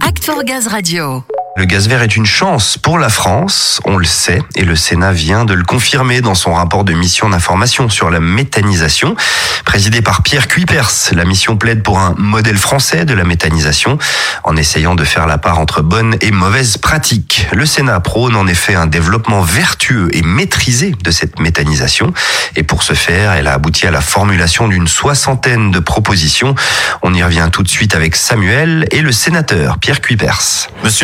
Act for Gaz Radio. Le gaz vert est une chance pour la France, on le sait, et le Sénat vient de le confirmer dans son rapport de mission d'information sur la méthanisation. Présidé par Pierre Cuipers, la mission plaide pour un modèle français de la méthanisation, en essayant de faire la part entre bonnes et mauvaises pratiques. Le Sénat prône en effet un développement vertueux et maîtrisé de cette méthanisation, et pour ce faire, elle a abouti à la formulation d'une soixantaine de propositions. On y revient tout de suite avec Samuel et le sénateur Pierre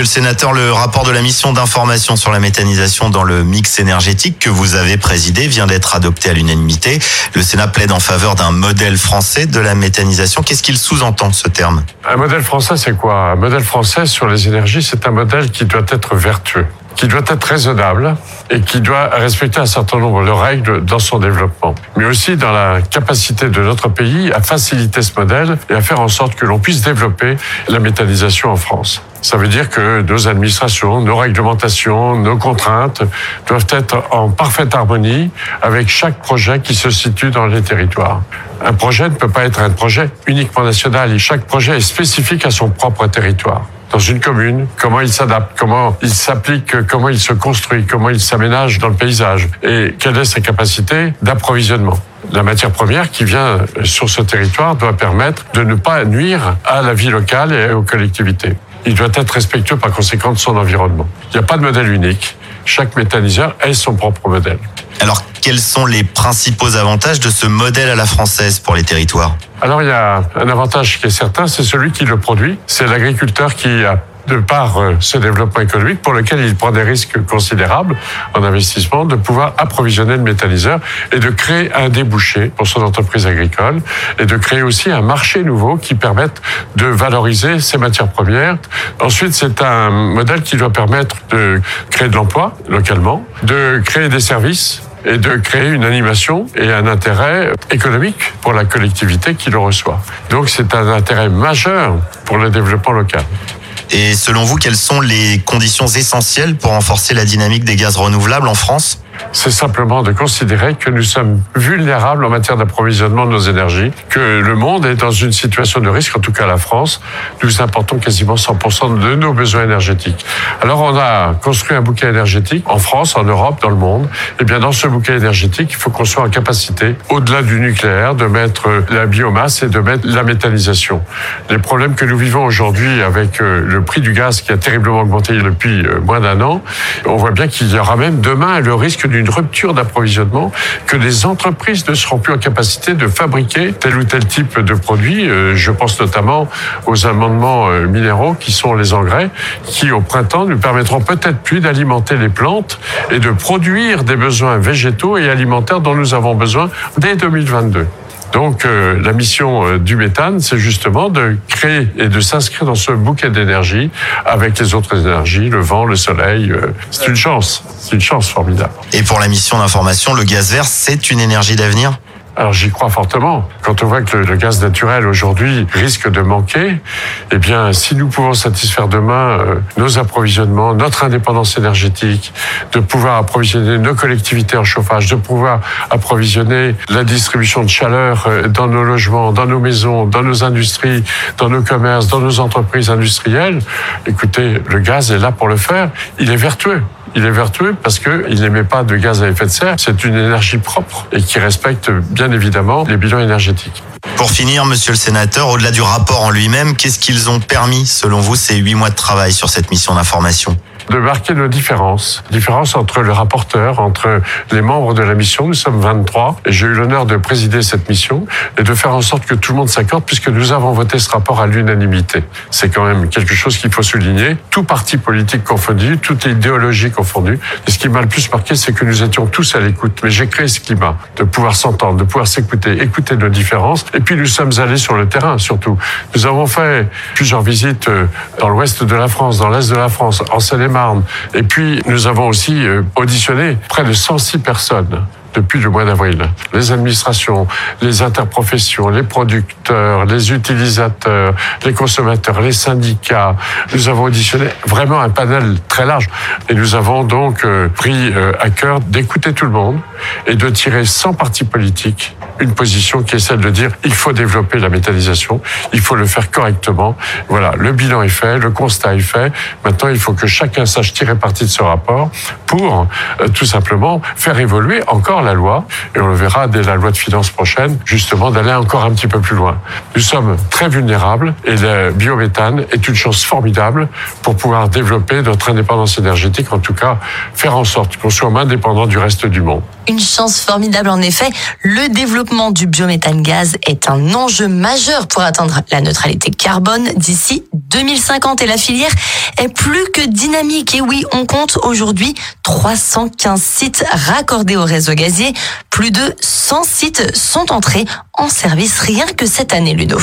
sénateur, le rapport de la mission d'information sur la méthanisation dans le mix énergétique que vous avez présidé vient d'être adopté à l'unanimité. Le Sénat plaide en faveur d'un modèle français de la méthanisation. Qu'est-ce qu'il sous-entend ce terme? Un modèle français, c'est quoi? Un modèle français sur les énergies, c'est un modèle qui doit être vertueux qui doit être raisonnable et qui doit respecter un certain nombre de règles dans son développement, mais aussi dans la capacité de notre pays à faciliter ce modèle et à faire en sorte que l'on puisse développer la méthanisation en France. Ça veut dire que nos administrations, nos réglementations, nos contraintes doivent être en parfaite harmonie avec chaque projet qui se situe dans les territoires. Un projet ne peut pas être un projet uniquement national et chaque projet est spécifique à son propre territoire dans une commune, comment il s'adapte, comment il s'applique, comment il se construit, comment il s'aménage dans le paysage et quelle est sa capacité d'approvisionnement. La matière première qui vient sur ce territoire doit permettre de ne pas nuire à la vie locale et aux collectivités. Il doit être respectueux par conséquent de son environnement. Il n'y a pas de modèle unique. Chaque méthaniseur est son propre modèle. Alors, quels sont les principaux avantages de ce modèle à la française pour les territoires? Alors, il y a un avantage qui est certain, c'est celui qui le produit. C'est l'agriculteur qui a de par euh, ce développement économique pour lequel il prend des risques considérables en investissement, de pouvoir approvisionner le méthaniseur et de créer un débouché pour son entreprise agricole et de créer aussi un marché nouveau qui permette de valoriser ces matières premières. Ensuite, c'est un modèle qui doit permettre de créer de l'emploi localement, de créer des services et de créer une animation et un intérêt économique pour la collectivité qui le reçoit. Donc c'est un intérêt majeur pour le développement local. Et selon vous, quelles sont les conditions essentielles pour renforcer la dynamique des gaz renouvelables en France? C'est simplement de considérer que nous sommes vulnérables en matière d'approvisionnement de nos énergies, que le monde est dans une situation de risque, en tout cas la France. Nous importons quasiment 100% de nos besoins énergétiques. Alors on a construit un bouquet énergétique en France, en Europe, dans le monde. Et bien dans ce bouquet énergétique, il faut qu'on soit en capacité, au-delà du nucléaire, de mettre la biomasse et de mettre la méthanisation. Les problèmes que nous vivons aujourd'hui avec euh, le prix du gaz qui a terriblement augmenté depuis euh, moins d'un an, on voit bien qu'il y aura même demain le risque d'une rupture d'approvisionnement, que les entreprises ne seront plus en capacité de fabriquer tel ou tel type de produit. Euh, je pense notamment aux amendements euh, minéraux qui sont les engrais, qui au printemps nous permettront peut-être plus d'alimenter les plantes et de produire des besoins végétaux et alimentaires dont nous avons besoin dès 2022. Donc euh, la mission euh, du méthane, c'est justement de créer et de s'inscrire dans ce bouquet d'énergie avec les autres énergies, le vent, le soleil. Euh, c'est une chance, c'est une chance formidable. Et pour la mission d'information, le gaz vert, c'est une énergie d'avenir? Alors j'y crois fortement. Quand on voit que le, gaz naturel aujourd'hui risque de manquer, eh bien si nous pouvons satisfaire demain euh, nos approvisionnements, notre indépendance énergétique, de pouvoir approvisionner nos collectivités en chauffage, de pouvoir approvisionner la distribution de chaleur euh, dans nos logements, dans nos maisons, dans nos industries, dans nos commerces, dans nos entreprises industrielles, écoutez, le gaz est là pour le faire. Il est vertueux. Il est vertueux parce qu'il n'émet pas de gaz à effet de serre. C'est une énergie propre et qui respecte bien évidemment les bilans énergétiques. Pour finir, monsieur le sénateur, au-delà du rapport en lui-même, qu'est-ce qu'ils ont permis, selon vous, ces huit mois de travail sur cette mission d'information? De marquer nos différences. Différences entre le rapporteur, entre les membres de la mission. Nous sommes 23 et j'ai eu l'honneur de présider cette mission et de faire en sorte que tout le monde s'accorde puisque nous avons voté ce rapport à l'unanimité. C'est quand même quelque chose qu'il faut souligner. Tout parti politique confondu, toute idéologie confondue. Et ce qui m'a le plus marqué, c'est que nous étions tous à l'écoute. Mais j'ai créé ce climat de pouvoir s'entendre, de pouvoir s'écouter, écouter nos différences. Et puis nous sommes allés sur le terrain surtout. Nous avons fait plusieurs visites euh, dans l'ouest de la France, dans l'est de la France, en seine et puis, nous avons aussi euh, auditionné près de 106 personnes depuis le mois d'avril. Les administrations, les interprofessions, les producteurs, les utilisateurs, les consommateurs, les syndicats. Nous avons auditionné vraiment un panel très large et nous avons donc euh, pris euh, à cœur d'écouter tout le monde et de tirer sans parti politique une position qui est celle de dire il faut développer la méthanisation, il faut le faire correctement. Voilà, le bilan est fait, le constat est fait. Maintenant, il faut que chacun sache tirer parti de ce rapport pour euh, tout simplement faire évoluer encore la loi. Et on le verra dès la loi de finances prochaine, justement, d'aller encore un petit peu plus loin. Nous sommes très vulnérables et le biométhane est une chance formidable pour pouvoir développer notre indépendance énergétique, en tout cas faire en sorte qu'on soit moins dépendant du reste du monde. Une chance formidable en effet. Le développement du biométhane gaz est un enjeu majeur pour atteindre la neutralité carbone d'ici 2050 et la filière est plus que dynamique. Et oui, on compte aujourd'hui 315 sites raccordés au réseau gazier. Plus de 100 sites sont entrés en service rien que cette année, Ludo.